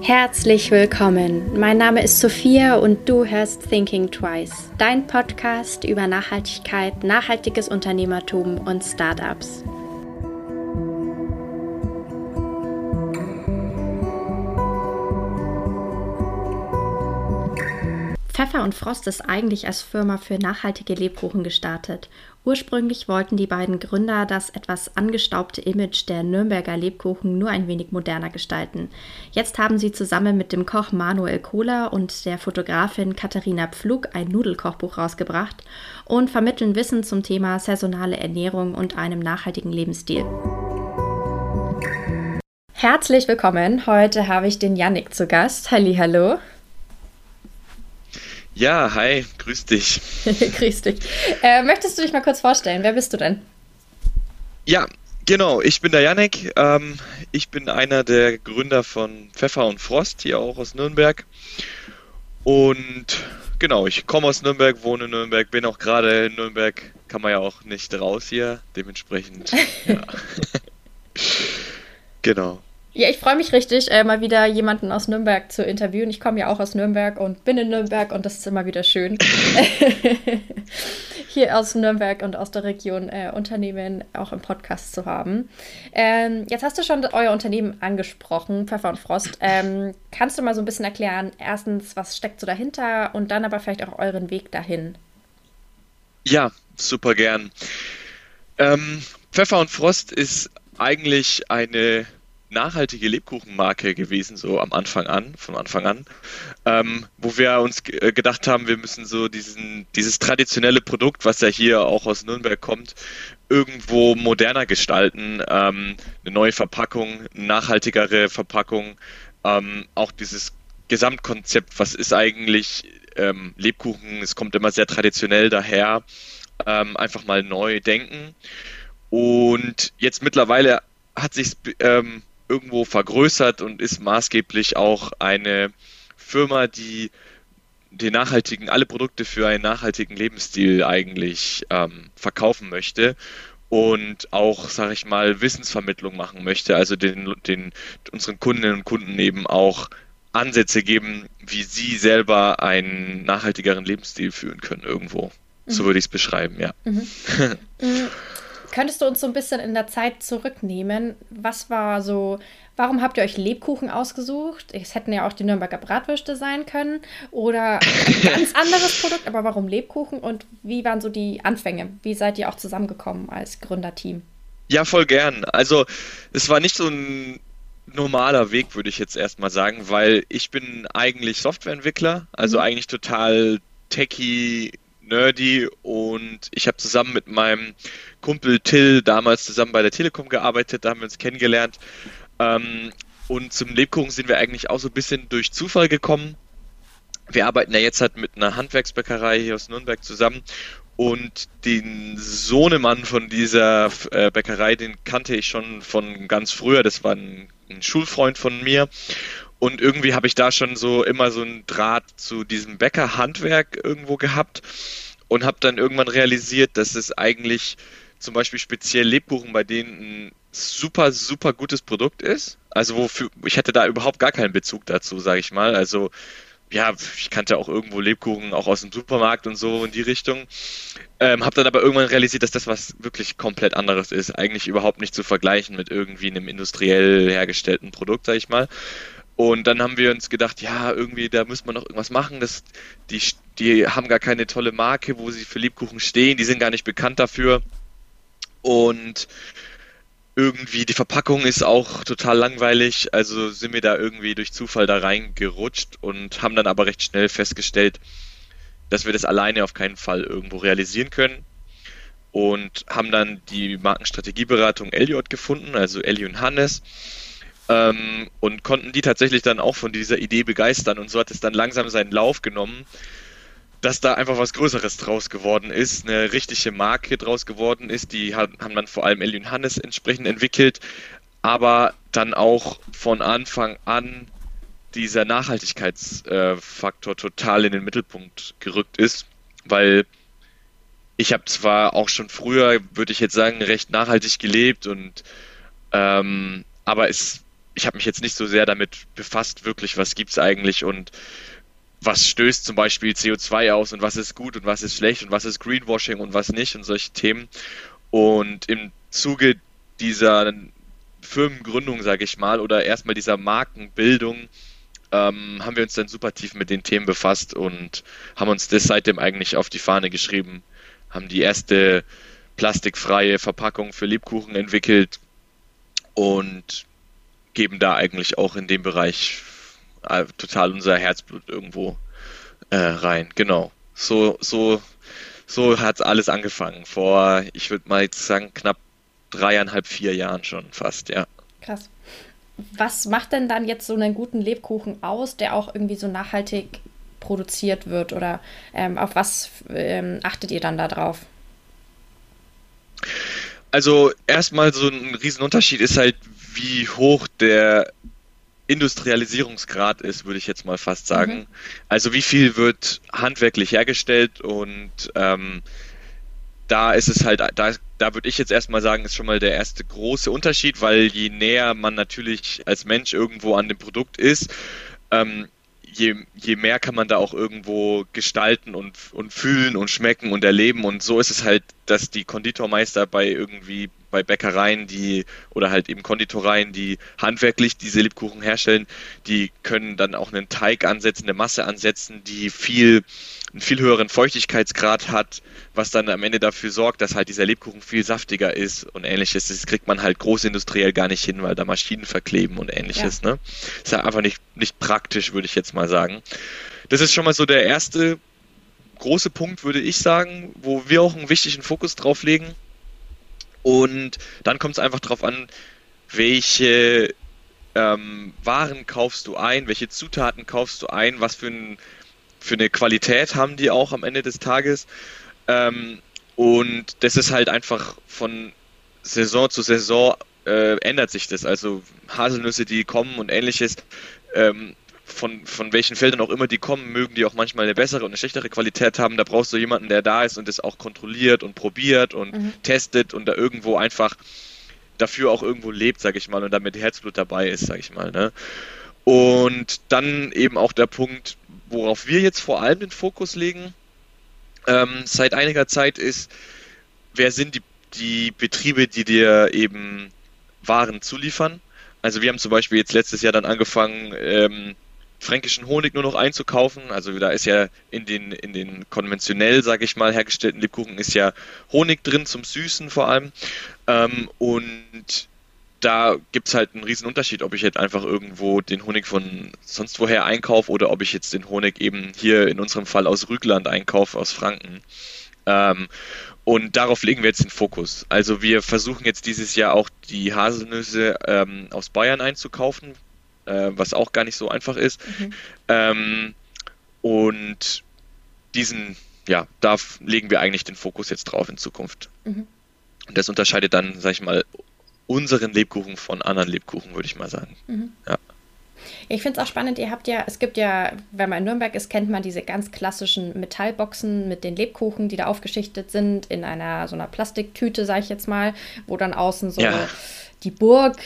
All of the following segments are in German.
Herzlich willkommen. Mein Name ist Sophia und du hörst Thinking Twice, dein Podcast über Nachhaltigkeit, nachhaltiges Unternehmertum und Startups. Pfeffer und Frost ist eigentlich als Firma für nachhaltige Lebkuchen gestartet. Ursprünglich wollten die beiden Gründer das etwas angestaubte Image der Nürnberger Lebkuchen nur ein wenig moderner gestalten. Jetzt haben sie zusammen mit dem Koch Manuel Kohler und der Fotografin Katharina Pflug ein Nudelkochbuch rausgebracht und vermitteln Wissen zum Thema saisonale Ernährung und einem nachhaltigen Lebensstil. Herzlich willkommen. Heute habe ich den Yannick zu Gast. Halli, hallo. Ja, hi, grüß dich. grüß dich. Äh, möchtest du dich mal kurz vorstellen? Wer bist du denn? Ja, genau, ich bin der Janek. Ähm, ich bin einer der Gründer von Pfeffer und Frost, hier auch aus Nürnberg. Und genau, ich komme aus Nürnberg, wohne in Nürnberg, bin auch gerade in Nürnberg, kann man ja auch nicht raus hier, dementsprechend. ja. genau. Ja, ich freue mich richtig, äh, mal wieder jemanden aus Nürnberg zu interviewen. Ich komme ja auch aus Nürnberg und bin in Nürnberg und das ist immer wieder schön, hier aus Nürnberg und aus der Region äh, Unternehmen auch im Podcast zu haben. Ähm, jetzt hast du schon euer Unternehmen angesprochen, Pfeffer und Frost. Ähm, kannst du mal so ein bisschen erklären, erstens, was steckt so dahinter und dann aber vielleicht auch euren Weg dahin? Ja, super gern. Ähm, Pfeffer und Frost ist eigentlich eine nachhaltige Lebkuchenmarke gewesen, so am Anfang an, von Anfang an, ähm, wo wir uns äh, gedacht haben, wir müssen so diesen, dieses traditionelle Produkt, was ja hier auch aus Nürnberg kommt, irgendwo moderner gestalten, ähm, eine neue Verpackung, nachhaltigere Verpackung, ähm, auch dieses Gesamtkonzept, was ist eigentlich ähm, Lebkuchen, es kommt immer sehr traditionell daher, ähm, einfach mal neu denken. Und jetzt mittlerweile hat sich ähm, irgendwo vergrößert und ist maßgeblich auch eine Firma, die den nachhaltigen, alle Produkte für einen nachhaltigen Lebensstil eigentlich ähm, verkaufen möchte und auch, sage ich mal, Wissensvermittlung machen möchte, also den, den unseren Kundinnen und Kunden eben auch Ansätze geben, wie sie selber einen nachhaltigeren Lebensstil führen können irgendwo. Mhm. So würde ich es beschreiben, ja. Mhm. Könntest du uns so ein bisschen in der Zeit zurücknehmen? Was war so, warum habt ihr euch Lebkuchen ausgesucht? Es hätten ja auch die Nürnberger Bratwürste sein können oder ein ganz anderes Produkt, aber warum Lebkuchen und wie waren so die Anfänge? Wie seid ihr auch zusammengekommen als Gründerteam? Ja, voll gern. Also, es war nicht so ein normaler Weg, würde ich jetzt erstmal sagen, weil ich bin eigentlich Softwareentwickler, also mhm. eigentlich total techy, nerdy und ich habe zusammen mit meinem Kumpel Till damals zusammen bei der Telekom gearbeitet, da haben wir uns kennengelernt. Ähm, und zum Lebkuchen sind wir eigentlich auch so ein bisschen durch Zufall gekommen. Wir arbeiten ja jetzt halt mit einer Handwerksbäckerei hier aus Nürnberg zusammen und den Sohnemann von dieser äh, Bäckerei, den kannte ich schon von ganz früher. Das war ein, ein Schulfreund von mir. Und irgendwie habe ich da schon so immer so einen Draht zu diesem Bäckerhandwerk irgendwo gehabt und habe dann irgendwann realisiert, dass es eigentlich zum Beispiel speziell Lebkuchen bei denen ein super, super gutes Produkt ist. Also wofür, ich hatte da überhaupt gar keinen Bezug dazu, sage ich mal. Also ja, ich kannte auch irgendwo Lebkuchen, auch aus dem Supermarkt und so in die Richtung. Ähm, habe dann aber irgendwann realisiert, dass das was wirklich komplett anderes ist. Eigentlich überhaupt nicht zu vergleichen mit irgendwie einem industriell hergestellten Produkt, sag ich mal. Und dann haben wir uns gedacht, ja, irgendwie, da müssen wir noch irgendwas machen. Das, die, die haben gar keine tolle Marke, wo sie für Lebkuchen stehen. Die sind gar nicht bekannt dafür. Und irgendwie die Verpackung ist auch total langweilig. Also sind wir da irgendwie durch Zufall da reingerutscht und haben dann aber recht schnell festgestellt, dass wir das alleine auf keinen Fall irgendwo realisieren können. Und haben dann die Markenstrategieberatung Elliot gefunden, also Ellie und Hannes ähm, und konnten die tatsächlich dann auch von dieser Idee begeistern. Und so hat es dann langsam seinen Lauf genommen, dass da einfach was Größeres draus geworden ist, eine richtige Marke draus geworden ist, die haben dann vor allem Ellie Hannes entsprechend entwickelt, aber dann auch von Anfang an dieser Nachhaltigkeitsfaktor äh, total in den Mittelpunkt gerückt ist, weil ich habe zwar auch schon früher, würde ich jetzt sagen, recht nachhaltig gelebt und ähm, aber es ich habe mich jetzt nicht so sehr damit befasst, wirklich, was gibt es eigentlich und was stößt zum Beispiel CO2 aus und was ist gut und was ist schlecht und was ist Greenwashing und was nicht und solche Themen. Und im Zuge dieser Firmengründung, sage ich mal, oder erstmal dieser Markenbildung, ähm, haben wir uns dann super tief mit den Themen befasst und haben uns das seitdem eigentlich auf die Fahne geschrieben, haben die erste plastikfreie Verpackung für Lebkuchen entwickelt und geben da eigentlich auch in dem Bereich äh, total unser Herzblut irgendwo äh, rein. Genau. So, so, so hat alles angefangen. Vor, ich würde mal jetzt sagen, knapp dreieinhalb, vier Jahren schon fast, ja. Krass. Was macht denn dann jetzt so einen guten Lebkuchen aus, der auch irgendwie so nachhaltig produziert wird? Oder ähm, auf was ähm, achtet ihr dann da drauf? Also erstmal so ein Riesenunterschied ist halt, wie hoch der Industrialisierungsgrad ist, würde ich jetzt mal fast sagen. Mhm. Also wie viel wird handwerklich hergestellt und ähm, da ist es halt, da, da würde ich jetzt erstmal sagen, ist schon mal der erste große Unterschied, weil je näher man natürlich als Mensch irgendwo an dem Produkt ist, ähm, je, je mehr kann man da auch irgendwo gestalten und, und fühlen und schmecken und erleben. Und so ist es halt, dass die Konditormeister bei irgendwie bei Bäckereien, die oder halt eben Konditoreien, die handwerklich diese Lebkuchen herstellen, die können dann auch einen Teig ansetzen, eine Masse ansetzen, die viel einen viel höheren Feuchtigkeitsgrad hat, was dann am Ende dafür sorgt, dass halt dieser Lebkuchen viel saftiger ist und ähnliches. Das kriegt man halt großindustriell gar nicht hin, weil da Maschinen verkleben und ähnliches. Ja. Ne? Ist halt einfach nicht, nicht praktisch, würde ich jetzt mal sagen. Das ist schon mal so der erste große Punkt, würde ich sagen, wo wir auch einen wichtigen Fokus drauf legen. Und dann kommt es einfach darauf an, welche ähm, Waren kaufst du ein, welche Zutaten kaufst du ein, was für, ein, für eine Qualität haben die auch am Ende des Tages. Ähm, und das ist halt einfach von Saison zu Saison äh, ändert sich das. Also Haselnüsse, die kommen und ähnliches, ähm, von, von welchen Feldern auch immer die kommen, mögen die auch manchmal eine bessere und eine schlechtere Qualität haben. Da brauchst du jemanden, der da ist und das auch kontrolliert und probiert und mhm. testet und da irgendwo einfach dafür auch irgendwo lebt, sag ich mal, und damit Herzblut dabei ist, sag ich mal. Ne? Und dann eben auch der Punkt, worauf wir jetzt vor allem den Fokus legen, ähm, seit einiger Zeit ist, wer sind die, die Betriebe, die dir eben Waren zuliefern? Also wir haben zum Beispiel jetzt letztes Jahr dann angefangen, ähm, fränkischen Honig nur noch einzukaufen. Also da ist ja in den, in den konventionell, sage ich mal, hergestellten Lebkuchen ist ja Honig drin zum Süßen vor allem. Ähm, und da gibt es halt einen riesen Unterschied, ob ich jetzt einfach irgendwo den Honig von sonst woher einkaufe oder ob ich jetzt den Honig eben hier in unserem Fall aus Rügland einkaufe, aus Franken. Ähm, und darauf legen wir jetzt den Fokus. Also wir versuchen jetzt dieses Jahr auch die Haselnüsse ähm, aus Bayern einzukaufen, äh, was auch gar nicht so einfach ist. Mhm. Ähm, und diesen, ja, da legen wir eigentlich den Fokus jetzt drauf in Zukunft. Mhm. Und das unterscheidet dann, sag ich mal, unseren Lebkuchen von anderen Lebkuchen, würde ich mal sagen. Mhm. Ja. Ich finde es auch spannend, ihr habt ja, es gibt ja, wenn man in Nürnberg ist, kennt man diese ganz klassischen Metallboxen mit den Lebkuchen, die da aufgeschichtet sind, in einer so einer Plastiktüte, sage ich jetzt mal, wo dann außen so ja. die Burg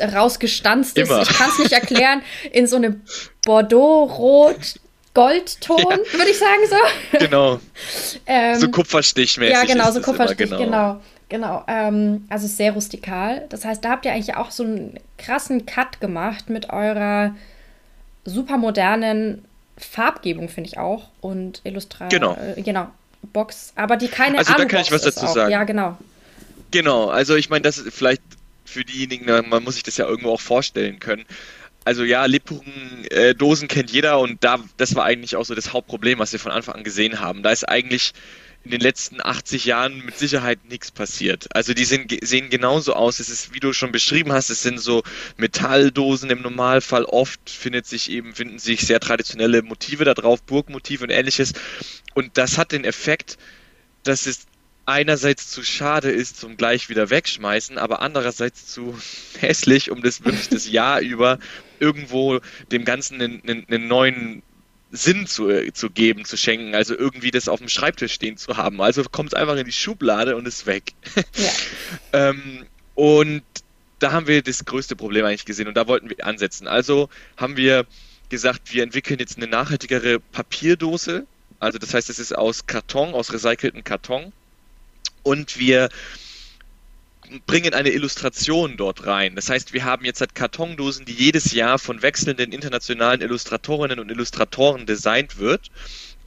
rausgestanzt ist. Immer. Ich kann es nicht erklären. In so einem Bordeaux-Rot. Goldton, ja. würde ich sagen so. Genau. ähm, so Kupferstichmäßig. Ja, genau, so Kupferstich, genau. Genau. genau. Ähm, also sehr rustikal. Das heißt, da habt ihr eigentlich auch so einen krassen Cut gemacht mit eurer super modernen Farbgebung, finde ich auch. Und Illustration. Genau. Äh, genau. Box, aber die keine Also da kann ich was dazu sagen. Ja, genau. Genau, also ich meine, das ist vielleicht für diejenigen, man muss sich das ja irgendwo auch vorstellen können. Also ja, Lebkuchen-Dosen äh, kennt jeder und da, das war eigentlich auch so das Hauptproblem, was wir von Anfang an gesehen haben. Da ist eigentlich in den letzten 80 Jahren mit Sicherheit nichts passiert. Also die sind, sehen genauso aus. Es ist, wie du schon beschrieben hast, es sind so Metalldosen im Normalfall. Oft findet sich eben, finden sich sehr traditionelle Motive da drauf, Burgmotive und ähnliches. Und das hat den Effekt, dass es einerseits zu schade ist zum gleich wieder wegschmeißen, aber andererseits zu hässlich, um das wirklich das Jahr über irgendwo dem Ganzen einen, einen, einen neuen Sinn zu, zu geben, zu schenken, also irgendwie das auf dem Schreibtisch stehen zu haben. Also kommt es einfach in die Schublade und ist weg. Ja. ähm, und da haben wir das größte Problem eigentlich gesehen und da wollten wir ansetzen. Also haben wir gesagt, wir entwickeln jetzt eine nachhaltigere Papierdose. Also das heißt, es ist aus Karton, aus recyceltem Karton. Und wir bringen eine Illustration dort rein. Das heißt, wir haben jetzt halt Kartondosen, die jedes Jahr von wechselnden internationalen Illustratorinnen und Illustratoren designt wird.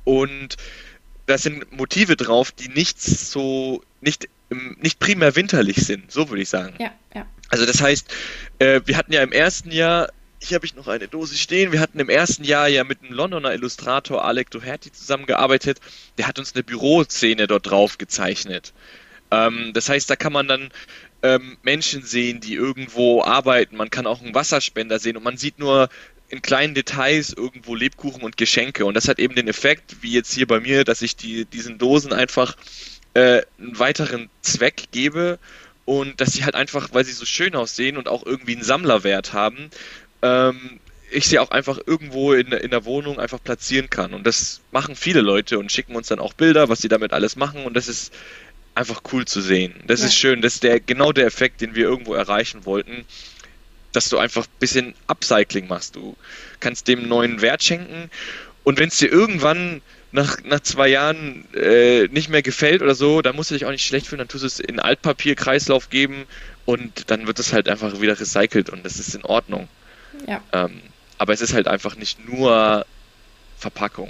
Und da sind Motive drauf, die nicht so, nicht, nicht primär winterlich sind, so würde ich sagen. Ja, ja. Also das heißt, äh, wir hatten ja im ersten Jahr, hier habe ich noch eine Dose stehen, wir hatten im ersten Jahr ja mit einem Londoner Illustrator Alec Doherty zusammengearbeitet, der hat uns eine Büroszene dort drauf gezeichnet. Ähm, das heißt, da kann man dann ähm, Menschen sehen, die irgendwo arbeiten. Man kann auch einen Wasserspender sehen und man sieht nur in kleinen Details irgendwo Lebkuchen und Geschenke. Und das hat eben den Effekt, wie jetzt hier bei mir, dass ich die, diesen Dosen einfach äh, einen weiteren Zweck gebe und dass sie halt einfach, weil sie so schön aussehen und auch irgendwie einen Sammlerwert haben, ähm, ich sie auch einfach irgendwo in, in der Wohnung einfach platzieren kann. Und das machen viele Leute und schicken uns dann auch Bilder, was sie damit alles machen. Und das ist einfach cool zu sehen. Das ja. ist schön. Das ist der, genau der Effekt, den wir irgendwo erreichen wollten, dass du einfach ein bisschen Upcycling machst. Du kannst dem neuen Wert schenken und wenn es dir irgendwann nach, nach zwei Jahren äh, nicht mehr gefällt oder so, dann musst du dich auch nicht schlecht fühlen, dann tust du es in Altpapierkreislauf geben und dann wird es halt einfach wieder recycelt und das ist in Ordnung. Ja. Ähm, aber es ist halt einfach nicht nur Verpackung.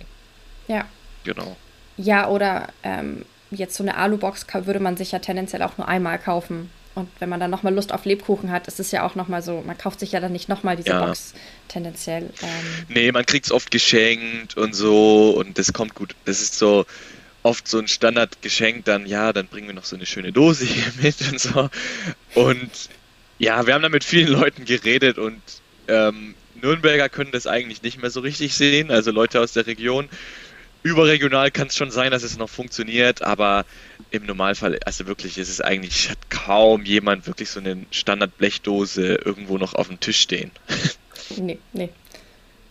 Ja. Genau. Ja, oder ähm, jetzt so eine Alubox würde man sich ja tendenziell auch nur einmal kaufen. Und wenn man dann nochmal Lust auf Lebkuchen hat, ist es ja auch nochmal so, man kauft sich ja dann nicht nochmal diese ja. Box tendenziell. Ähm. Nee, man kriegt es oft geschenkt und so und das kommt gut. Das ist so oft so ein Standardgeschenk, dann ja, dann bringen wir noch so eine schöne Dose hier mit und so. Und ja, wir haben da mit vielen Leuten geredet und ähm, Nürnberger können das eigentlich nicht mehr so richtig sehen, also Leute aus der Region überregional kann es schon sein, dass es noch funktioniert, aber im Normalfall, also wirklich, ist es eigentlich, hat kaum jemand wirklich so eine Standardblechdose irgendwo noch auf dem Tisch stehen. Nee, nee.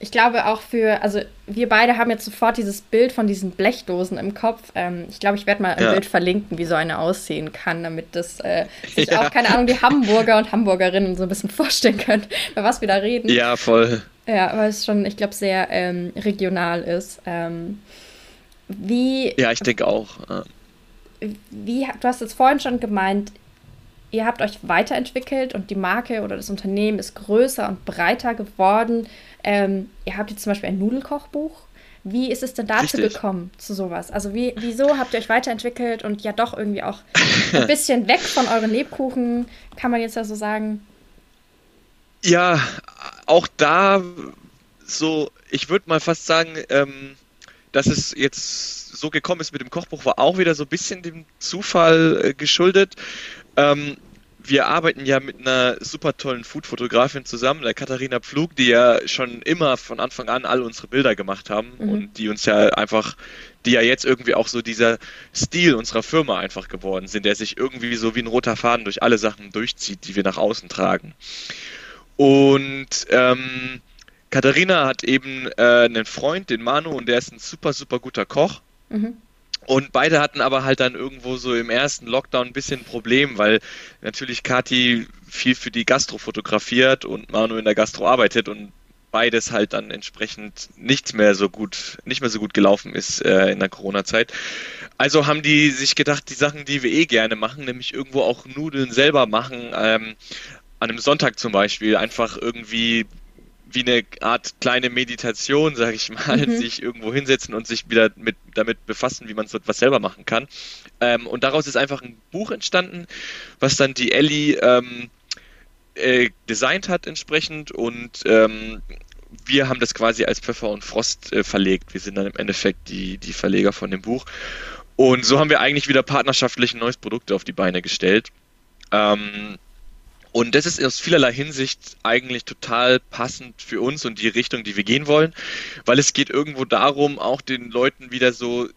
Ich glaube auch für, also wir beide haben jetzt sofort dieses Bild von diesen Blechdosen im Kopf. Ähm, ich glaube, ich werde mal ein ja. Bild verlinken, wie so eine aussehen kann, damit das äh, sich ja. auch, keine Ahnung, die Hamburger und Hamburgerinnen so ein bisschen vorstellen können, über was wir da reden. Ja, voll. Ja, weil es schon, ich glaube, sehr ähm, regional ist. Ähm, wie. Ja, ich denke auch. Wie, du hast jetzt vorhin schon gemeint, ihr habt euch weiterentwickelt und die Marke oder das Unternehmen ist größer und breiter geworden. Ähm, ihr habt jetzt zum Beispiel ein Nudelkochbuch. Wie ist es denn dazu Richtig. gekommen, zu sowas? Also wie, wieso habt ihr euch weiterentwickelt und ja doch irgendwie auch ein bisschen weg von euren Lebkuchen, kann man jetzt ja so sagen? Ja, auch da so, ich würde mal fast sagen, ähm, dass es jetzt so gekommen ist mit dem Kochbuch, war auch wieder so ein bisschen dem Zufall äh, geschuldet. Ähm, wir arbeiten ja mit einer super tollen Food-Fotografin zusammen, der Katharina Pflug, die ja schon immer von Anfang an all unsere Bilder gemacht haben mhm. und die uns ja einfach, die ja jetzt irgendwie auch so dieser Stil unserer Firma einfach geworden sind, der sich irgendwie so wie ein roter Faden durch alle Sachen durchzieht, die wir nach außen tragen. Und ähm, Katharina hat eben äh, einen Freund, den Manu, und der ist ein super, super guter Koch. Mhm. Und beide hatten aber halt dann irgendwo so im ersten Lockdown ein bisschen ein Problem, weil natürlich Kati viel für die Gastro fotografiert und Manu in der Gastro arbeitet und beides halt dann entsprechend nichts mehr so gut, nicht mehr so gut gelaufen ist äh, in der Corona-Zeit. Also haben die sich gedacht, die Sachen, die wir eh gerne machen, nämlich irgendwo auch Nudeln selber machen, ähm, an einem Sonntag zum Beispiel, einfach irgendwie wie eine Art kleine Meditation, sage ich mal, mhm. sich irgendwo hinsetzen und sich wieder mit, damit befassen, wie man so etwas selber machen kann. Ähm, und daraus ist einfach ein Buch entstanden, was dann die Ellie ähm, äh, designt hat entsprechend und ähm, wir haben das quasi als Pfeffer und Frost äh, verlegt. Wir sind dann im Endeffekt die, die Verleger von dem Buch. Und so haben wir eigentlich wieder partnerschaftlich ein neues Produkt auf die Beine gestellt. Ähm, und das ist aus vielerlei Hinsicht eigentlich total passend für uns und die Richtung, die wir gehen wollen, weil es geht irgendwo darum, auch den Leuten wieder so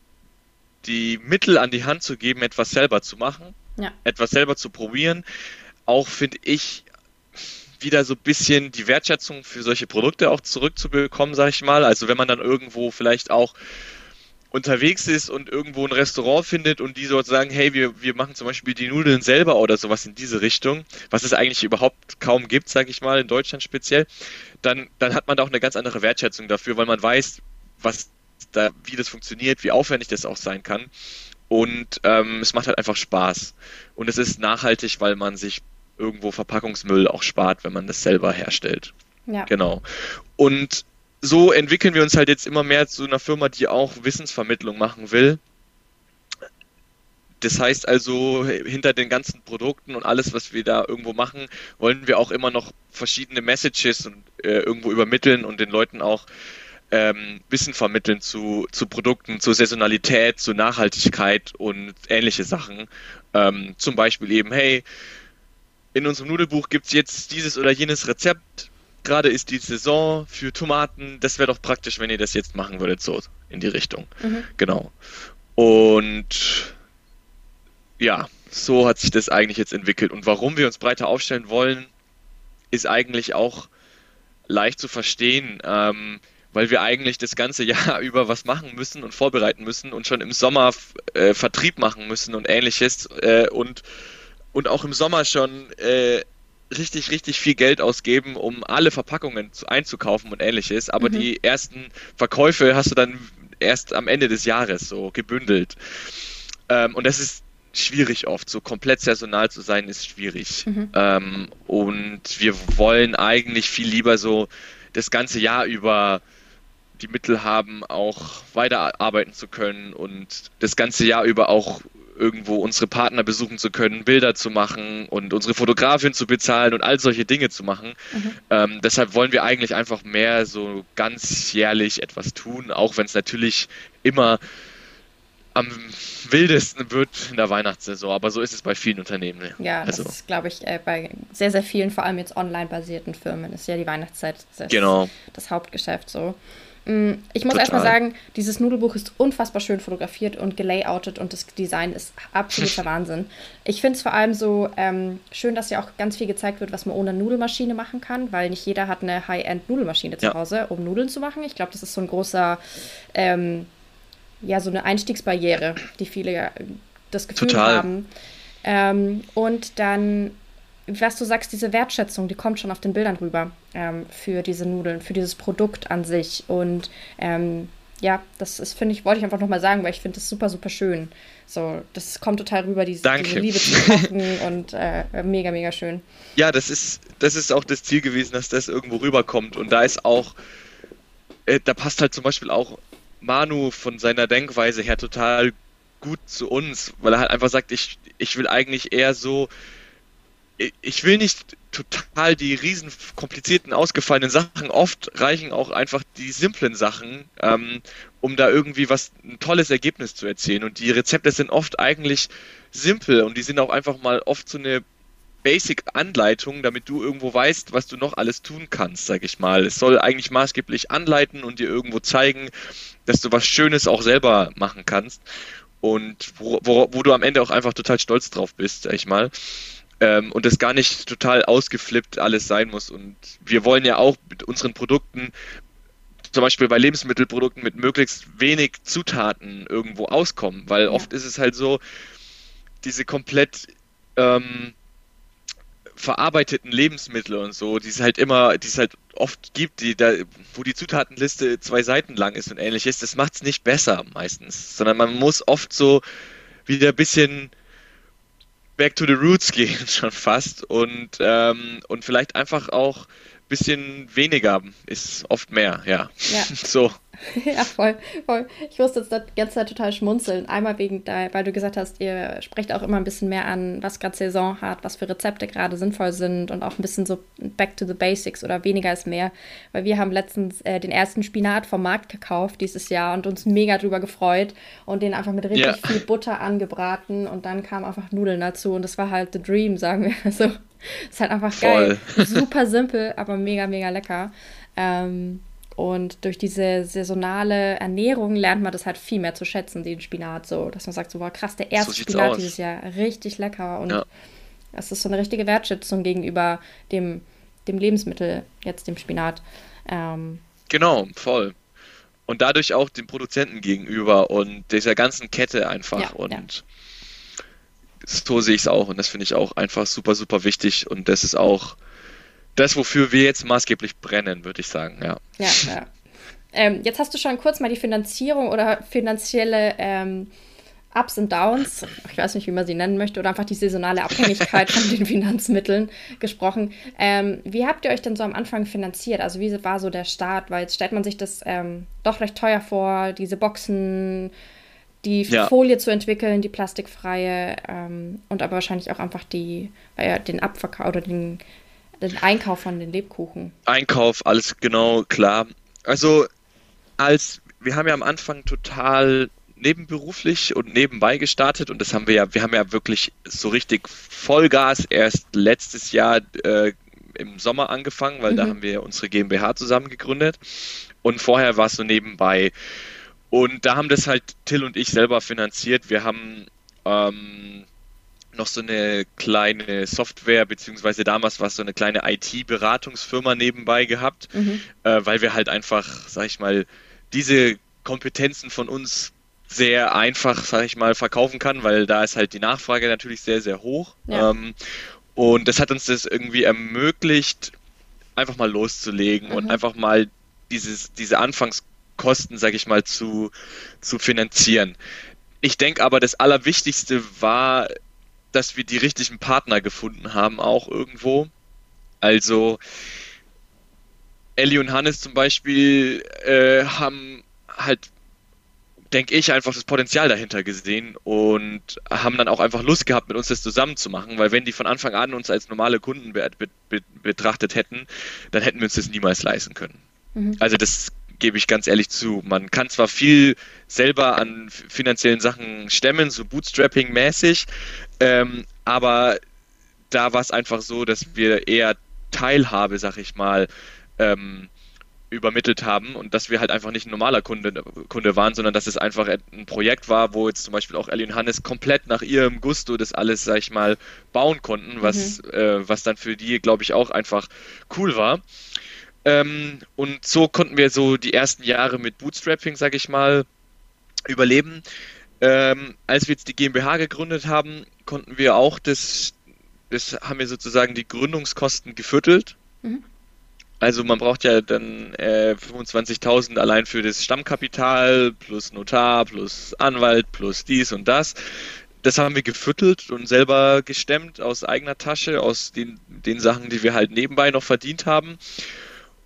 die Mittel an die Hand zu geben, etwas selber zu machen, ja. etwas selber zu probieren. Auch finde ich wieder so ein bisschen die Wertschätzung für solche Produkte auch zurückzubekommen, sage ich mal. Also wenn man dann irgendwo vielleicht auch unterwegs ist und irgendwo ein Restaurant findet und die dort sagen, hey, wir, wir machen zum Beispiel die Nudeln selber oder sowas in diese Richtung, was es eigentlich überhaupt kaum gibt, sage ich mal, in Deutschland speziell, dann, dann hat man da auch eine ganz andere Wertschätzung dafür, weil man weiß, was da, wie das funktioniert, wie aufwendig das auch sein kann. Und ähm, es macht halt einfach Spaß. Und es ist nachhaltig, weil man sich irgendwo Verpackungsmüll auch spart, wenn man das selber herstellt. Ja. Genau. Und so entwickeln wir uns halt jetzt immer mehr zu einer Firma, die auch Wissensvermittlung machen will. Das heißt also, hinter den ganzen Produkten und alles, was wir da irgendwo machen, wollen wir auch immer noch verschiedene Messages und, äh, irgendwo übermitteln und den Leuten auch ähm, Wissen vermitteln zu, zu Produkten, zur Saisonalität, zur Nachhaltigkeit und ähnliche Sachen. Ähm, zum Beispiel eben, hey, in unserem Nudelbuch gibt es jetzt dieses oder jenes Rezept. Gerade ist die Saison für Tomaten. Das wäre doch praktisch, wenn ihr das jetzt machen würdet, so in die Richtung. Mhm. Genau. Und ja, so hat sich das eigentlich jetzt entwickelt. Und warum wir uns breiter aufstellen wollen, ist eigentlich auch leicht zu verstehen. Ähm, weil wir eigentlich das ganze Jahr über was machen müssen und vorbereiten müssen und schon im Sommer äh, Vertrieb machen müssen und ähnliches äh, und, und auch im Sommer schon äh, richtig, richtig viel Geld ausgeben, um alle Verpackungen zu, einzukaufen und ähnliches. Aber mhm. die ersten Verkäufe hast du dann erst am Ende des Jahres so gebündelt. Ähm, und das ist schwierig oft. So komplett saisonal zu sein ist schwierig. Mhm. Ähm, und wir wollen eigentlich viel lieber so das ganze Jahr über die Mittel haben, auch weiterarbeiten zu können und das ganze Jahr über auch irgendwo unsere Partner besuchen zu können, Bilder zu machen und unsere Fotografin zu bezahlen und all solche Dinge zu machen. Mhm. Ähm, deshalb wollen wir eigentlich einfach mehr so ganz jährlich etwas tun, auch wenn es natürlich immer am wildesten wird in der Weihnachtssaison, aber so ist es bei vielen Unternehmen. Ja, das also. ist, glaube ich, äh, bei sehr, sehr vielen, vor allem jetzt online-basierten Firmen, ist ja die Weihnachtszeit das, genau. das Hauptgeschäft so. Mm, ich muss erstmal sagen, dieses Nudelbuch ist unfassbar schön fotografiert und gelayoutet und das Design ist absoluter Wahnsinn. Ich finde es vor allem so ähm, schön, dass ja auch ganz viel gezeigt wird, was man ohne Nudelmaschine machen kann, weil nicht jeder hat eine High-End-Nudelmaschine zu ja. Hause, um Nudeln zu machen. Ich glaube, das ist so ein großer, ähm, ja, so eine Einstiegsbarriere, die viele äh, das Gefühl Total. haben. Ähm, und dann was du sagst, diese Wertschätzung, die kommt schon auf den Bildern rüber ähm, für diese Nudeln, für dieses Produkt an sich. Und ähm, ja, das ist, finde ich, wollte ich einfach nochmal sagen, weil ich finde das super, super schön. So, das kommt total rüber, diese, diese Liebe zu kochen und äh, mega, mega schön. Ja, das ist, das ist auch das Ziel gewesen, dass das irgendwo rüberkommt. Und da ist auch, äh, da passt halt zum Beispiel auch Manu von seiner Denkweise her total gut zu uns, weil er halt einfach sagt, ich, ich will eigentlich eher so ich will nicht total die riesen komplizierten, ausgefallenen Sachen. Oft reichen auch einfach die simplen Sachen, ähm, um da irgendwie was, ein tolles Ergebnis zu erzielen. Und die Rezepte sind oft eigentlich simpel und die sind auch einfach mal oft so eine Basic-Anleitung, damit du irgendwo weißt, was du noch alles tun kannst, sag ich mal. Es soll eigentlich maßgeblich anleiten und dir irgendwo zeigen, dass du was Schönes auch selber machen kannst und wo, wo, wo du am Ende auch einfach total stolz drauf bist, sag ich mal. Ähm, und das gar nicht total ausgeflippt alles sein muss. Und wir wollen ja auch mit unseren Produkten, zum Beispiel bei Lebensmittelprodukten, mit möglichst wenig Zutaten irgendwo auskommen, weil ja. oft ist es halt so, diese komplett ähm, verarbeiteten Lebensmittel und so, die es halt immer, die es halt oft gibt, die da, wo die Zutatenliste zwei Seiten lang ist und ähnliches, das macht es nicht besser meistens, sondern man muss oft so wieder ein bisschen back to the roots gehen schon fast und, ähm, und vielleicht einfach auch ein bisschen weniger ist oft mehr, ja. ja. So. Ja, voll, voll. Ich musste jetzt die ganze Zeit total schmunzeln. Einmal wegen, da, weil du gesagt hast, ihr sprecht auch immer ein bisschen mehr an, was gerade Saison hat, was für Rezepte gerade sinnvoll sind und auch ein bisschen so back to the basics oder weniger ist mehr. Weil wir haben letztens äh, den ersten Spinat vom Markt gekauft dieses Jahr und uns mega drüber gefreut und den einfach mit richtig ja. viel Butter angebraten und dann kamen einfach Nudeln dazu und das war halt the dream, sagen wir so. Ist halt einfach Voll. geil. Super simpel, aber mega, mega lecker. Ähm, und durch diese saisonale Ernährung lernt man das halt viel mehr zu schätzen, den Spinat. So, dass man sagt, so war krass, der erste so Spinat aus. dieses Jahr, richtig lecker. Und ja. das ist so eine richtige Wertschätzung gegenüber dem, dem Lebensmittel, jetzt dem Spinat. Ähm, genau, voll. und dadurch auch dem Produzenten gegenüber und dieser ganzen Kette einfach. Ja, und ja. so sehe ich es auch und das finde ich auch einfach super, super wichtig und das ist auch das, wofür wir jetzt maßgeblich brennen, würde ich sagen, ja. Ja, ja. Ähm, jetzt hast du schon kurz mal die Finanzierung oder finanzielle ähm, Ups und Downs, ich weiß nicht, wie man sie nennen möchte, oder einfach die saisonale Abhängigkeit von den Finanzmitteln gesprochen. Ähm, wie habt ihr euch denn so am Anfang finanziert? Also wie war so der Start? Weil jetzt stellt man sich das ähm, doch recht teuer vor, diese Boxen, die ja. Folie zu entwickeln, die plastikfreie ähm, und aber wahrscheinlich auch einfach die, äh, den Abverkauf oder den, den Einkauf von den Lebkuchen. Einkauf, alles genau, klar. Also als wir haben ja am Anfang total nebenberuflich und nebenbei gestartet und das haben wir ja, wir haben ja wirklich so richtig Vollgas erst letztes Jahr äh, im Sommer angefangen, weil mhm. da haben wir unsere GmbH zusammen gegründet und vorher war es so nebenbei. Und da haben das halt Till und ich selber finanziert. Wir haben ähm, noch so eine kleine Software, beziehungsweise damals war es so eine kleine IT-Beratungsfirma nebenbei gehabt, mhm. äh, weil wir halt einfach, sag ich mal, diese Kompetenzen von uns sehr einfach, sag ich mal, verkaufen kann, weil da ist halt die Nachfrage natürlich sehr, sehr hoch. Ja. Ähm, und das hat uns das irgendwie ermöglicht, einfach mal loszulegen mhm. und einfach mal dieses, diese Anfangskosten, sag ich mal, zu, zu finanzieren. Ich denke aber, das Allerwichtigste war, dass wir die richtigen Partner gefunden haben, auch irgendwo. Also, Ellie und Hannes zum Beispiel äh, haben halt denke ich, einfach das Potenzial dahinter gesehen und haben dann auch einfach Lust gehabt, mit uns das zusammen zu machen, weil wenn die von Anfang an uns als normale Kunden be be betrachtet hätten, dann hätten wir uns das niemals leisten können. Mhm. Also das gebe ich ganz ehrlich zu. Man kann zwar viel selber an finanziellen Sachen stemmen, so Bootstrapping-mäßig, ähm, aber da war es einfach so, dass wir eher Teilhabe, sag ich mal, ähm, übermittelt haben und dass wir halt einfach nicht ein normaler Kunde, Kunde waren, sondern dass es einfach ein Projekt war, wo jetzt zum Beispiel auch Ellie und Hannes komplett nach ihrem Gusto das alles, sag ich mal, bauen konnten, was, mhm. äh, was dann für die, glaube ich, auch einfach cool war. Ähm, und so konnten wir so die ersten Jahre mit Bootstrapping, sag ich mal, überleben. Ähm, als wir jetzt die GmbH gegründet haben, konnten wir auch das, das haben wir sozusagen die Gründungskosten geviertelt. Mhm. Also man braucht ja dann äh, 25.000 allein für das Stammkapital plus Notar plus Anwalt plus dies und das. Das haben wir gefüttelt und selber gestemmt aus eigener Tasche, aus den, den Sachen, die wir halt nebenbei noch verdient haben.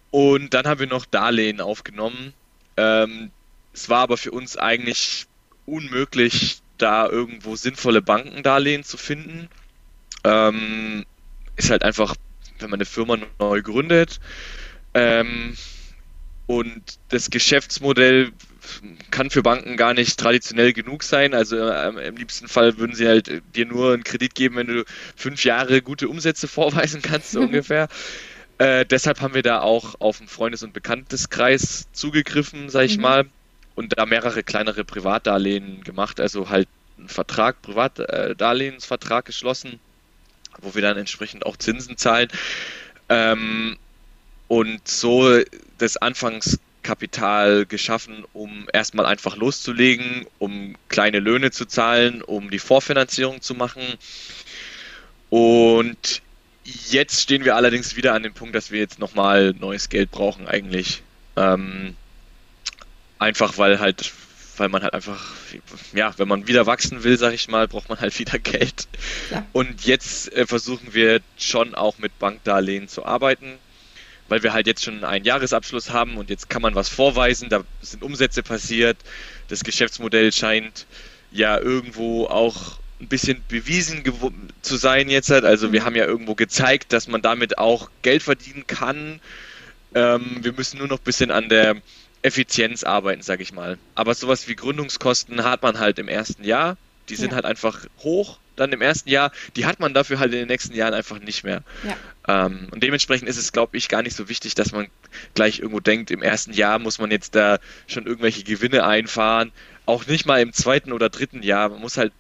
Und dann haben wir noch Darlehen aufgenommen. Ähm, es war aber für uns eigentlich unmöglich, da irgendwo sinnvolle Bankendarlehen zu finden. Ähm, ist halt einfach wenn man eine Firma neu gründet ähm, und das Geschäftsmodell kann für Banken gar nicht traditionell genug sein. Also ähm, im liebsten Fall würden sie halt dir nur einen Kredit geben, wenn du fünf Jahre gute Umsätze vorweisen kannst, so ungefähr. Äh, deshalb haben wir da auch auf einen Freundes- und Bekannteskreis zugegriffen, sag ich mhm. mal, und da mehrere kleinere Privatdarlehen gemacht, also halt einen Vertrag, Privatdarlehensvertrag geschlossen wo wir dann entsprechend auch Zinsen zahlen. Ähm, und so das Anfangskapital geschaffen, um erstmal einfach loszulegen, um kleine Löhne zu zahlen, um die Vorfinanzierung zu machen. Und jetzt stehen wir allerdings wieder an dem Punkt, dass wir jetzt nochmal neues Geld brauchen eigentlich. Ähm, einfach weil halt weil man halt einfach, ja, wenn man wieder wachsen will, sag ich mal, braucht man halt wieder Geld. Ja. Und jetzt äh, versuchen wir schon auch mit Bankdarlehen zu arbeiten, weil wir halt jetzt schon einen Jahresabschluss haben und jetzt kann man was vorweisen, da sind Umsätze passiert, das Geschäftsmodell scheint ja irgendwo auch ein bisschen bewiesen zu sein jetzt. Also mhm. wir haben ja irgendwo gezeigt, dass man damit auch Geld verdienen kann. Ähm, wir müssen nur noch ein bisschen an der Effizienz arbeiten, sage ich mal. Aber sowas wie Gründungskosten hat man halt im ersten Jahr. Die sind ja. halt einfach hoch dann im ersten Jahr. Die hat man dafür halt in den nächsten Jahren einfach nicht mehr. Ja. Ähm, und dementsprechend ist es, glaube ich, gar nicht so wichtig, dass man gleich irgendwo denkt, im ersten Jahr muss man jetzt da schon irgendwelche Gewinne einfahren. Auch nicht mal im zweiten oder dritten Jahr. Man muss halt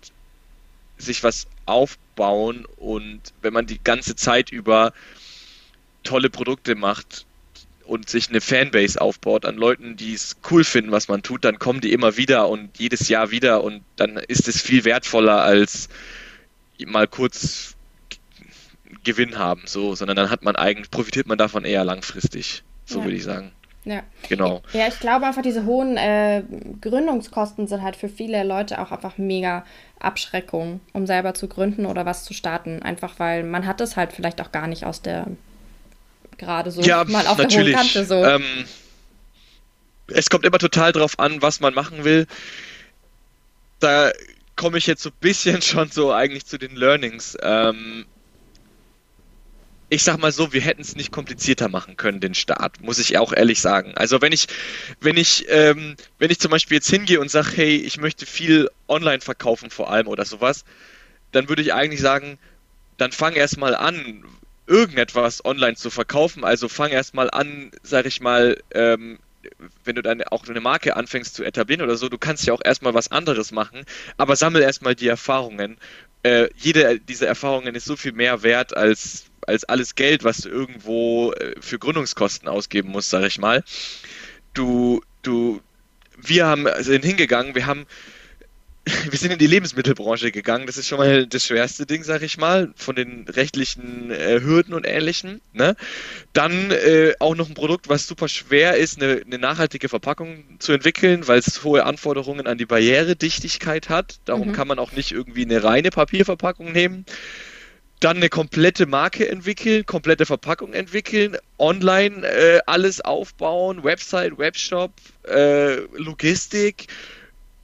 sich was aufbauen und wenn man die ganze Zeit über tolle Produkte macht, und sich eine Fanbase aufbaut an Leuten, die es cool finden, was man tut, dann kommen die immer wieder und jedes Jahr wieder und dann ist es viel wertvoller als mal kurz Gewinn haben, so, sondern dann hat man eigentlich, profitiert man davon eher langfristig, so ja. würde ich sagen. Ja. Genau. Ja, ich glaube einfach, diese hohen äh, Gründungskosten sind halt für viele Leute auch einfach mega Abschreckung, um selber zu gründen oder was zu starten. Einfach weil man hat es halt vielleicht auch gar nicht aus der gerade so ja, mal auf natürlich. der hohen Kante so. Ähm, es kommt immer total drauf an, was man machen will. Da komme ich jetzt so ein bisschen schon so eigentlich zu den Learnings. Ähm, ich sag mal so, wir hätten es nicht komplizierter machen können, den Start, muss ich auch ehrlich sagen. Also wenn ich, wenn ich, ähm, wenn ich zum Beispiel jetzt hingehe und sage, hey, ich möchte viel online verkaufen vor allem oder sowas, dann würde ich eigentlich sagen, dann fang erstmal an, irgendetwas online zu verkaufen. Also fang erstmal an, sag ich mal, ähm, wenn du dann auch eine Marke anfängst zu etablieren oder so, du kannst ja auch erstmal was anderes machen, aber sammel erstmal die Erfahrungen. Äh, jede dieser Erfahrungen ist so viel mehr wert als als alles Geld, was du irgendwo äh, für Gründungskosten ausgeben musst, sag ich mal. Du, du, wir haben, sind hingegangen, wir haben, wir sind in die Lebensmittelbranche gegangen. Das ist schon mal das schwerste Ding, sag ich mal, von den rechtlichen äh, Hürden und Ähnlichem. Ne? Dann äh, auch noch ein Produkt, was super schwer ist, eine, eine nachhaltige Verpackung zu entwickeln, weil es hohe Anforderungen an die Barrieredichtigkeit hat. Darum mhm. kann man auch nicht irgendwie eine reine Papierverpackung nehmen dann eine komplette Marke entwickeln, komplette Verpackung entwickeln, online äh, alles aufbauen, Website, Webshop, äh, Logistik,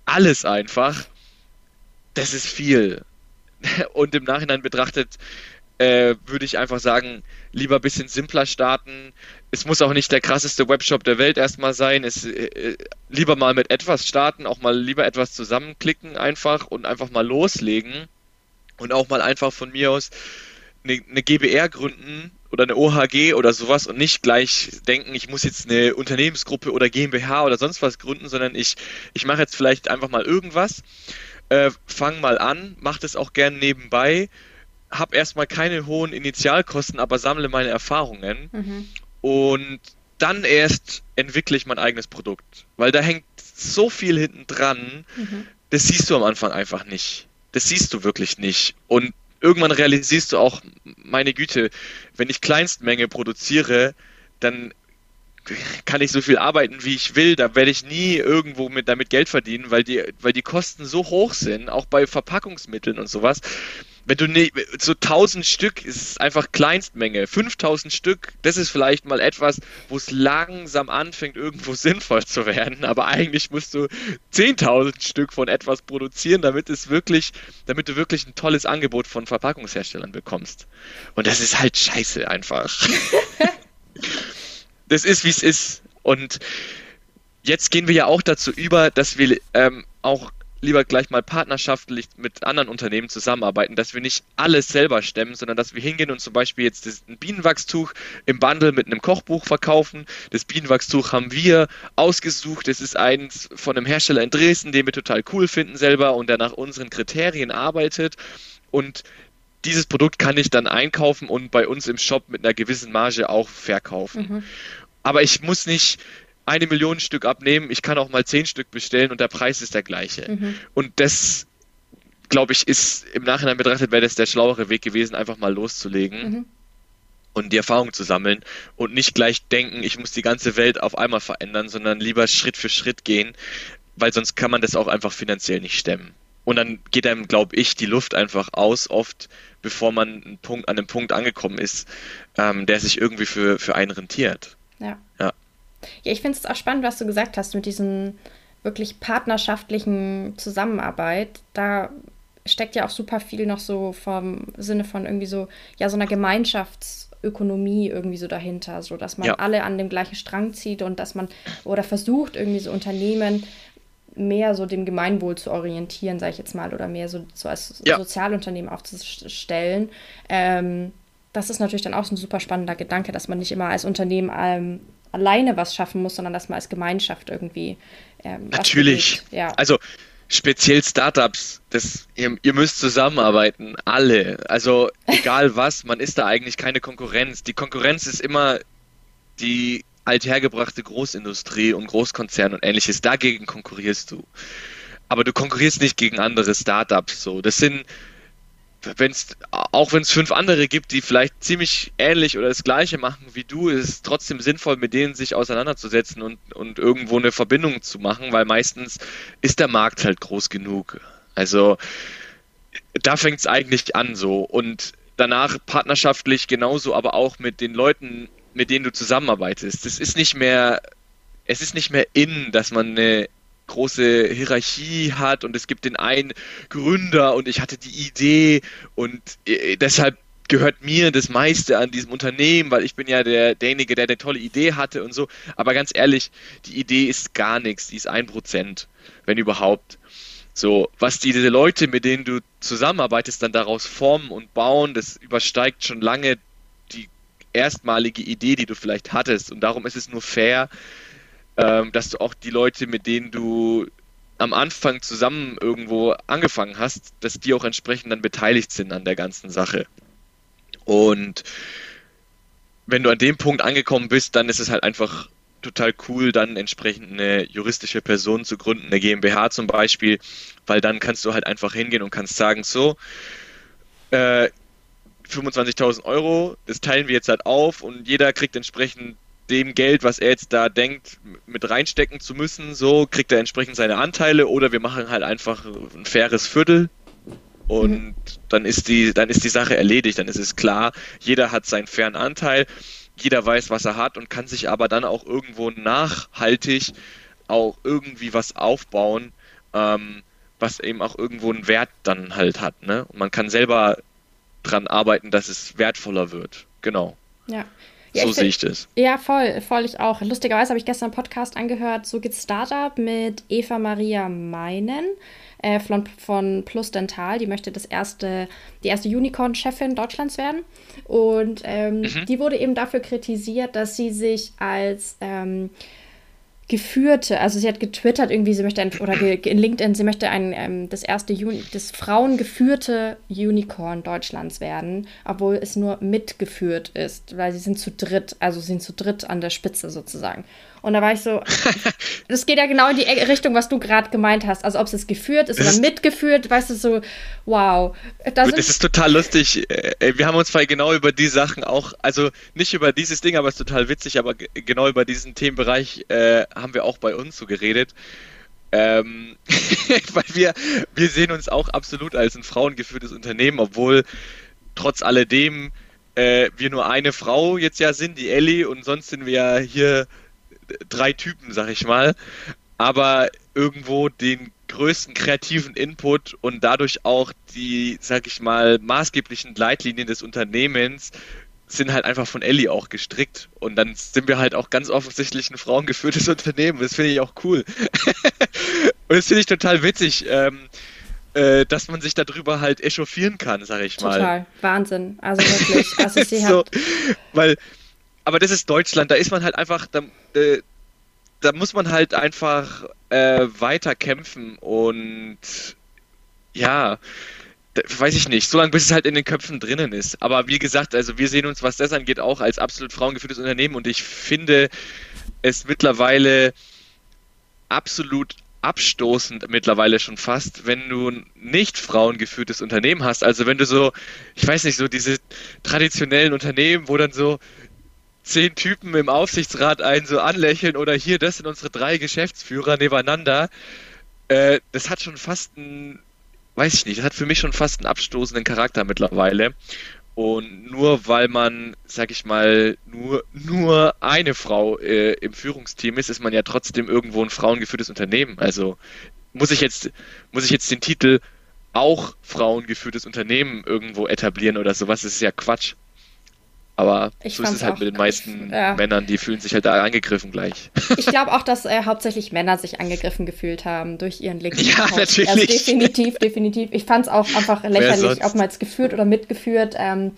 alles einfach. Das ist viel. Und im Nachhinein betrachtet äh, würde ich einfach sagen, lieber ein bisschen simpler starten. Es muss auch nicht der krasseste Webshop der Welt erstmal sein. Es, äh, lieber mal mit etwas starten, auch mal lieber etwas zusammenklicken einfach und einfach mal loslegen und auch mal einfach von mir aus eine, eine GBR gründen oder eine OHG oder sowas und nicht gleich denken, ich muss jetzt eine Unternehmensgruppe oder GmbH oder sonst was gründen, sondern ich, ich mache jetzt vielleicht einfach mal irgendwas, äh, fang mal an, mach das auch gern nebenbei, hab erstmal keine hohen Initialkosten, aber sammle meine Erfahrungen mhm. und dann erst entwickle ich mein eigenes Produkt, weil da hängt so viel hinten dran, mhm. das siehst du am Anfang einfach nicht das siehst du wirklich nicht. Und irgendwann realisierst du auch, meine Güte, wenn ich Kleinstmenge produziere, dann kann ich so viel arbeiten, wie ich will. Da werde ich nie irgendwo mit damit Geld verdienen, weil die, weil die Kosten so hoch sind, auch bei Verpackungsmitteln und sowas wenn du ne, so 1000 Stück ist einfach Kleinstmenge. 5000 Stück, das ist vielleicht mal etwas, wo es langsam anfängt, irgendwo sinnvoll zu werden. Aber eigentlich musst du 10.000 Stück von etwas produzieren, damit es wirklich, damit du wirklich ein tolles Angebot von Verpackungsherstellern bekommst. Und das ist halt scheiße einfach. das ist, wie es ist. Und jetzt gehen wir ja auch dazu über, dass wir ähm, auch lieber gleich mal partnerschaftlich mit anderen Unternehmen zusammenarbeiten, dass wir nicht alles selber stemmen, sondern dass wir hingehen und zum Beispiel jetzt ein Bienenwachstuch im Bundle mit einem Kochbuch verkaufen. Das Bienenwachstuch haben wir ausgesucht. Es ist eins von einem Hersteller in Dresden, den wir total cool finden selber und der nach unseren Kriterien arbeitet. Und dieses Produkt kann ich dann einkaufen und bei uns im Shop mit einer gewissen Marge auch verkaufen. Mhm. Aber ich muss nicht eine Million Stück abnehmen, ich kann auch mal zehn Stück bestellen und der Preis ist der gleiche. Mhm. Und das, glaube ich, ist im Nachhinein betrachtet, wäre das der schlauere Weg gewesen, einfach mal loszulegen. Mhm. Und die Erfahrung zu sammeln und nicht gleich denken, ich muss die ganze Welt auf einmal verändern, sondern lieber Schritt für Schritt gehen, weil sonst kann man das auch einfach finanziell nicht stemmen. Und dann geht einem, glaube ich, die Luft einfach aus, oft bevor man einen Punkt, an einem Punkt angekommen ist, ähm, der sich irgendwie für, für einen rentiert. Ja. ja. Ja, ich finde es auch spannend, was du gesagt hast mit diesen wirklich partnerschaftlichen Zusammenarbeit. Da steckt ja auch super viel noch so vom Sinne von irgendwie so, ja, so einer Gemeinschaftsökonomie irgendwie so dahinter, so dass man ja. alle an dem gleichen Strang zieht und dass man oder versucht irgendwie so Unternehmen mehr so dem Gemeinwohl zu orientieren, sage ich jetzt mal, oder mehr so, so als ja. Sozialunternehmen aufzustellen. Ähm, das ist natürlich dann auch so ein super spannender Gedanke, dass man nicht immer als Unternehmen ähm, alleine was schaffen muss, sondern dass man als Gemeinschaft irgendwie. Ähm, Natürlich. Ja. Also speziell Startups, das, ihr, ihr, müsst zusammenarbeiten, alle. Also egal was, man ist da eigentlich keine Konkurrenz. Die Konkurrenz ist immer die althergebrachte Großindustrie und Großkonzern und ähnliches. Dagegen konkurrierst du. Aber du konkurrierst nicht gegen andere Startups. So, das sind wenn's, auch wenn es fünf andere gibt, die vielleicht ziemlich ähnlich oder das gleiche machen wie du, ist es trotzdem sinnvoll, mit denen sich auseinanderzusetzen und, und irgendwo eine Verbindung zu machen, weil meistens ist der Markt halt groß genug. Also da fängt es eigentlich an so. Und danach partnerschaftlich genauso, aber auch mit den Leuten, mit denen du zusammenarbeitest. Es ist nicht mehr, es ist nicht mehr in, dass man eine große Hierarchie hat und es gibt den einen Gründer und ich hatte die Idee und äh, deshalb gehört mir das meiste an diesem Unternehmen, weil ich bin ja der, derjenige, der eine tolle Idee hatte und so. Aber ganz ehrlich, die Idee ist gar nichts, die ist ein Prozent, wenn überhaupt. So, was diese Leute, mit denen du zusammenarbeitest, dann daraus formen und bauen, das übersteigt schon lange die erstmalige Idee, die du vielleicht hattest. Und darum ist es nur fair, ähm, dass du auch die Leute, mit denen du am Anfang zusammen irgendwo angefangen hast, dass die auch entsprechend dann beteiligt sind an der ganzen Sache. Und wenn du an dem Punkt angekommen bist, dann ist es halt einfach total cool, dann entsprechend eine juristische Person zu gründen, eine GmbH zum Beispiel, weil dann kannst du halt einfach hingehen und kannst sagen, so, äh, 25.000 Euro, das teilen wir jetzt halt auf und jeder kriegt entsprechend dem Geld, was er jetzt da denkt, mit reinstecken zu müssen, so kriegt er entsprechend seine Anteile oder wir machen halt einfach ein faires Viertel und mhm. dann ist die, dann ist die Sache erledigt, dann ist es klar, jeder hat seinen fairen Anteil, jeder weiß, was er hat und kann sich aber dann auch irgendwo nachhaltig auch irgendwie was aufbauen, ähm, was eben auch irgendwo einen Wert dann halt hat, ne? Und man kann selber dran arbeiten, dass es wertvoller wird. Genau. Ja. Ja, so sehe ich das. Ja, voll, voll ich auch. Lustigerweise habe ich gestern einen Podcast angehört, so geht's Startup mit Eva Maria Meinen äh, von, von Plus Dental. Die möchte das erste, die erste Unicorn-Chefin Deutschlands werden. Und ähm, mhm. die wurde eben dafür kritisiert, dass sie sich als ähm, geführte, also sie hat getwittert irgendwie, sie möchte ein, oder in LinkedIn, sie möchte ein, ähm, das erste, Uni, das frauengeführte Unicorn Deutschlands werden, obwohl es nur mitgeführt ist, weil sie sind zu dritt, also sie sind zu dritt an der Spitze sozusagen. Und da war ich so, das geht ja genau in die Richtung, was du gerade gemeint hast. Also ob es jetzt geführt ist das oder mitgeführt, weißt du, so, wow. Da das ist total lustig. Äh, wir haben uns genau über die Sachen auch, also nicht über dieses Ding, aber es ist total witzig, aber genau über diesen Themenbereich äh, haben wir auch bei uns so geredet. Ähm, weil wir, wir sehen uns auch absolut als ein frauengeführtes Unternehmen, obwohl trotz alledem äh, wir nur eine Frau jetzt ja sind, die Ellie, und sonst sind wir ja hier drei Typen, sag ich mal, aber irgendwo den größten kreativen Input und dadurch auch die, sag ich mal, maßgeblichen Leitlinien des Unternehmens sind halt einfach von Ellie auch gestrickt. Und dann sind wir halt auch ganz offensichtlich ein frauengeführtes Unternehmen. Das finde ich auch cool. und das finde ich total witzig, ähm, äh, dass man sich darüber halt echauffieren kann, sag ich mal. Total. Wahnsinn. Also wirklich. Also sie so, weil aber das ist Deutschland, da ist man halt einfach, da, äh, da muss man halt einfach äh, weiter kämpfen und ja, da, weiß ich nicht, so lange bis es halt in den Köpfen drinnen ist. Aber wie gesagt, also wir sehen uns, was das angeht, auch als absolut frauengeführtes Unternehmen und ich finde es mittlerweile absolut abstoßend mittlerweile schon fast, wenn du ein nicht frauengeführtes Unternehmen hast. Also wenn du so, ich weiß nicht, so diese traditionellen Unternehmen, wo dann so zehn Typen im Aufsichtsrat einen so anlächeln oder hier, das sind unsere drei Geschäftsführer nebeneinander. Äh, das hat schon fast einen, weiß ich nicht, das hat für mich schon fast einen abstoßenden Charakter mittlerweile. Und nur weil man, sag ich mal, nur, nur eine Frau äh, im Führungsteam ist, ist man ja trotzdem irgendwo ein frauengeführtes Unternehmen. Also muss ich jetzt, muss ich jetzt den Titel auch frauengeführtes Unternehmen irgendwo etablieren oder sowas? Das ist ja Quatsch. Aber ich so ist es halt mit den meisten ja. Männern, die fühlen sich halt da angegriffen gleich. Ich glaube auch, dass äh, hauptsächlich Männer sich angegriffen gefühlt haben durch ihren linken Ja, natürlich. Also definitiv, definitiv. Ich fand es auch einfach lächerlich, ob man jetzt geführt oder mitgeführt. Ähm,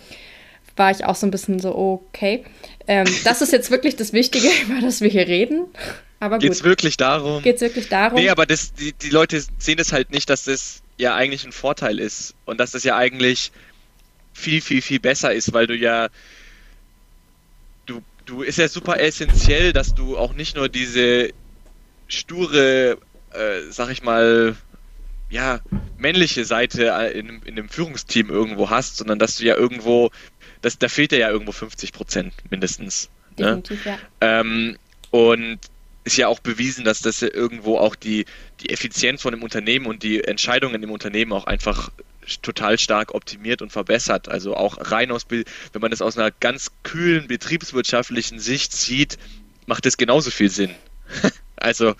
war ich auch so ein bisschen so, okay. Ähm, das ist jetzt wirklich das Wichtige, über das wir hier reden. Aber gut. Geht's wirklich darum? Geht's wirklich darum? Nee, aber das, die, die Leute sehen es halt nicht, dass das ja eigentlich ein Vorteil ist. Und dass das ja eigentlich viel, viel, viel besser ist, weil du ja du ist ja super essentiell, dass du auch nicht nur diese sture, äh, sag ich mal, ja, männliche Seite in, in einem Führungsteam irgendwo hast, sondern dass du ja irgendwo, das, da fehlt dir ja irgendwo 50 Prozent mindestens. Ne? Ne? ja. Ähm, und ist ja auch bewiesen, dass das ja irgendwo auch die, die Effizienz von dem Unternehmen und die Entscheidungen im Unternehmen auch einfach total stark optimiert und verbessert. Also auch rein aus, wenn man das aus einer ganz kühlen betriebswirtschaftlichen Sicht sieht, macht das genauso viel Sinn. also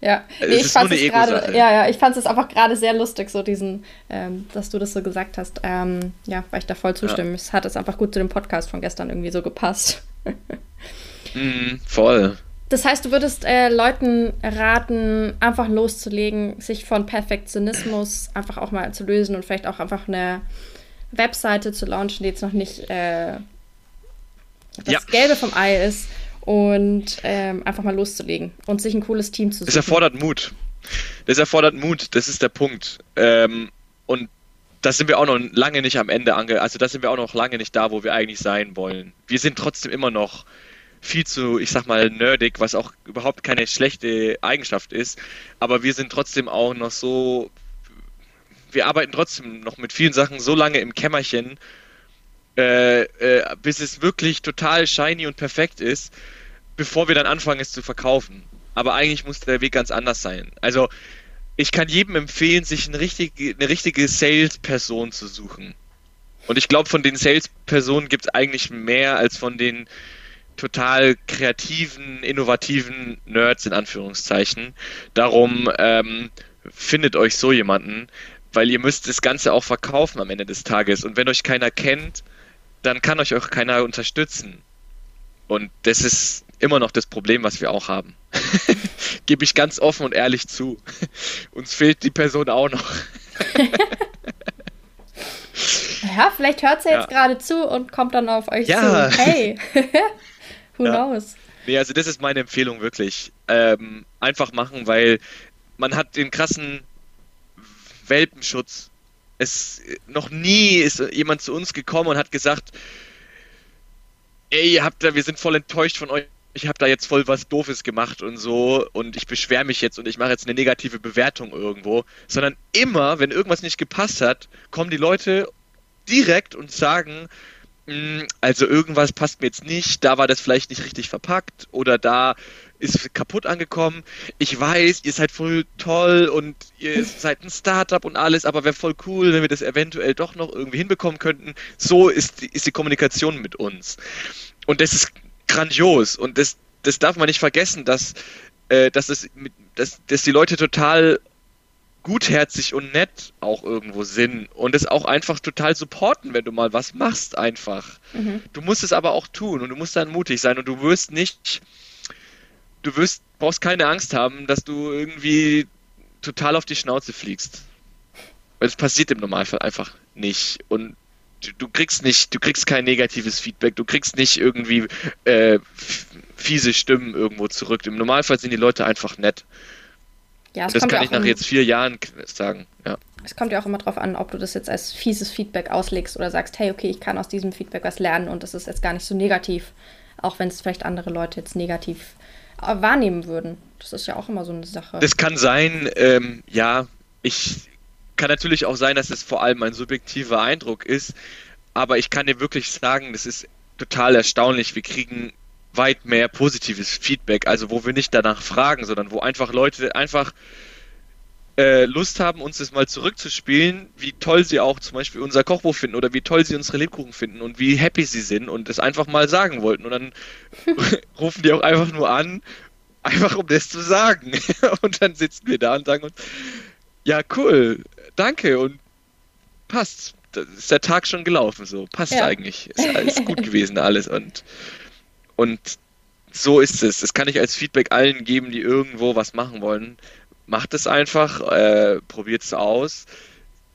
ja, nee, ich fand es gerade, ja, ja, ich fand es einfach gerade sehr lustig, so diesen, ähm, dass du das so gesagt hast. Ähm, ja, weil ich da voll zustimme. Ja. Es hat es einfach gut zu dem Podcast von gestern irgendwie so gepasst. mm, voll. Das heißt, du würdest äh, Leuten raten, einfach loszulegen, sich von Perfektionismus einfach auch mal zu lösen und vielleicht auch einfach eine Webseite zu launchen, die jetzt noch nicht äh, das ja. Gelbe vom Ei ist und ähm, einfach mal loszulegen und sich ein cooles Team zu suchen. Das erfordert Mut. Das erfordert Mut, das ist der Punkt. Ähm, und da sind wir auch noch lange nicht am Ende ange, also da sind wir auch noch lange nicht da, wo wir eigentlich sein wollen. Wir sind trotzdem immer noch viel zu, ich sag mal, nerdig, was auch überhaupt keine schlechte Eigenschaft ist. Aber wir sind trotzdem auch noch so, wir arbeiten trotzdem noch mit vielen Sachen so lange im Kämmerchen, äh, äh, bis es wirklich total shiny und perfekt ist, bevor wir dann anfangen, es zu verkaufen. Aber eigentlich muss der Weg ganz anders sein. Also, ich kann jedem empfehlen, sich eine richtige, eine richtige Sales-Person zu suchen. Und ich glaube, von den Sales-Personen gibt es eigentlich mehr als von den total kreativen, innovativen Nerds in Anführungszeichen. Darum ähm, findet euch so jemanden, weil ihr müsst das Ganze auch verkaufen am Ende des Tages. Und wenn euch keiner kennt, dann kann euch auch keiner unterstützen. Und das ist immer noch das Problem, was wir auch haben. Gebe ich ganz offen und ehrlich zu. Uns fehlt die Person auch noch. ja, vielleicht hört sie jetzt ja. gerade zu und kommt dann auf euch ja. zu. Hey, who ja. knows? Nee, also das ist meine Empfehlung wirklich. Ähm, einfach machen, weil man hat den krassen Welpenschutz. Es noch nie ist jemand zu uns gekommen und hat gesagt, ey, ihr habt da, wir sind voll enttäuscht von euch ich habe da jetzt voll was Doofes gemacht und so und ich beschwere mich jetzt und ich mache jetzt eine negative Bewertung irgendwo, sondern immer, wenn irgendwas nicht gepasst hat, kommen die Leute direkt und sagen, also irgendwas passt mir jetzt nicht, da war das vielleicht nicht richtig verpackt oder da ist kaputt angekommen. Ich weiß, ihr seid voll toll und ihr seid ein Startup und alles, aber wäre voll cool, wenn wir das eventuell doch noch irgendwie hinbekommen könnten. So ist die, ist die Kommunikation mit uns. Und das ist grandios und das, das darf man nicht vergessen, dass, äh, dass, es, dass, dass die Leute total gutherzig und nett auch irgendwo sind und es auch einfach total supporten, wenn du mal was machst einfach. Mhm. Du musst es aber auch tun und du musst dann mutig sein und du wirst nicht, du wirst, brauchst keine Angst haben, dass du irgendwie total auf die Schnauze fliegst. Weil es passiert im Normalfall einfach nicht und du, kriegst nicht, du kriegst kein negatives Feedback, du kriegst nicht irgendwie äh, fiese Stimmen irgendwo zurück. Im Normalfall sind die Leute einfach nett. Ja, das kann ja ich nach jetzt vier Jahren sagen. Ja. Es kommt ja auch immer darauf an, ob du das jetzt als fieses Feedback auslegst oder sagst, hey, okay, ich kann aus diesem Feedback was lernen und das ist jetzt gar nicht so negativ, auch wenn es vielleicht andere Leute jetzt negativ äh, wahrnehmen würden. Das ist ja auch immer so eine Sache. Das kann sein, ähm, ja. Ich kann natürlich auch sein, dass es vor allem ein subjektiver Eindruck ist, aber ich kann dir wirklich sagen, das ist total erstaunlich. Wir kriegen weit mehr positives Feedback, also wo wir nicht danach fragen, sondern wo einfach Leute einfach äh, Lust haben, uns das mal zurückzuspielen, wie toll sie auch zum Beispiel unser Kochbuch finden oder wie toll sie unsere Lebkuchen finden und wie happy sie sind und das einfach mal sagen wollten. Und dann rufen die auch einfach nur an, einfach um das zu sagen. und dann sitzen wir da und sagen uns, ja, cool, danke und passt. Ist der Tag schon gelaufen, so passt ja. eigentlich. Ist alles gut gewesen, alles und und so ist es. Das kann ich als Feedback allen geben, die irgendwo was machen wollen. Macht es einfach, äh, probiert es aus.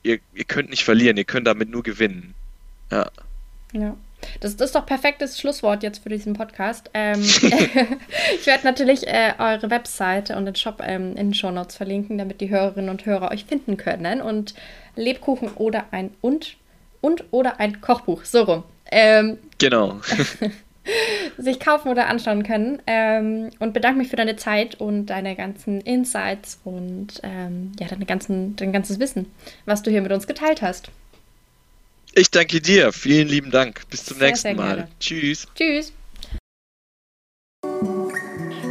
Ihr, ihr könnt nicht verlieren, ihr könnt damit nur gewinnen. Ja. Ja. Das, das, ist doch perfektes Schlusswort jetzt für diesen Podcast. Ähm, ich werde natürlich äh, eure Webseite und den Shop ähm, in den Shownotes verlinken, damit die Hörerinnen und Hörer euch finden können. Und Lebkuchen oder ein und und oder ein Kochbuch, so rum. Ähm, genau. sich kaufen oder anschauen können. Ähm, und bedanke mich für deine Zeit und deine ganzen Insights und ähm, ja, deine ganzen, dein ganzes Wissen, was du hier mit uns geteilt hast. Ich danke dir. Vielen lieben Dank. Bis zum sehr, nächsten sehr Mal. Tschüss. Tschüss.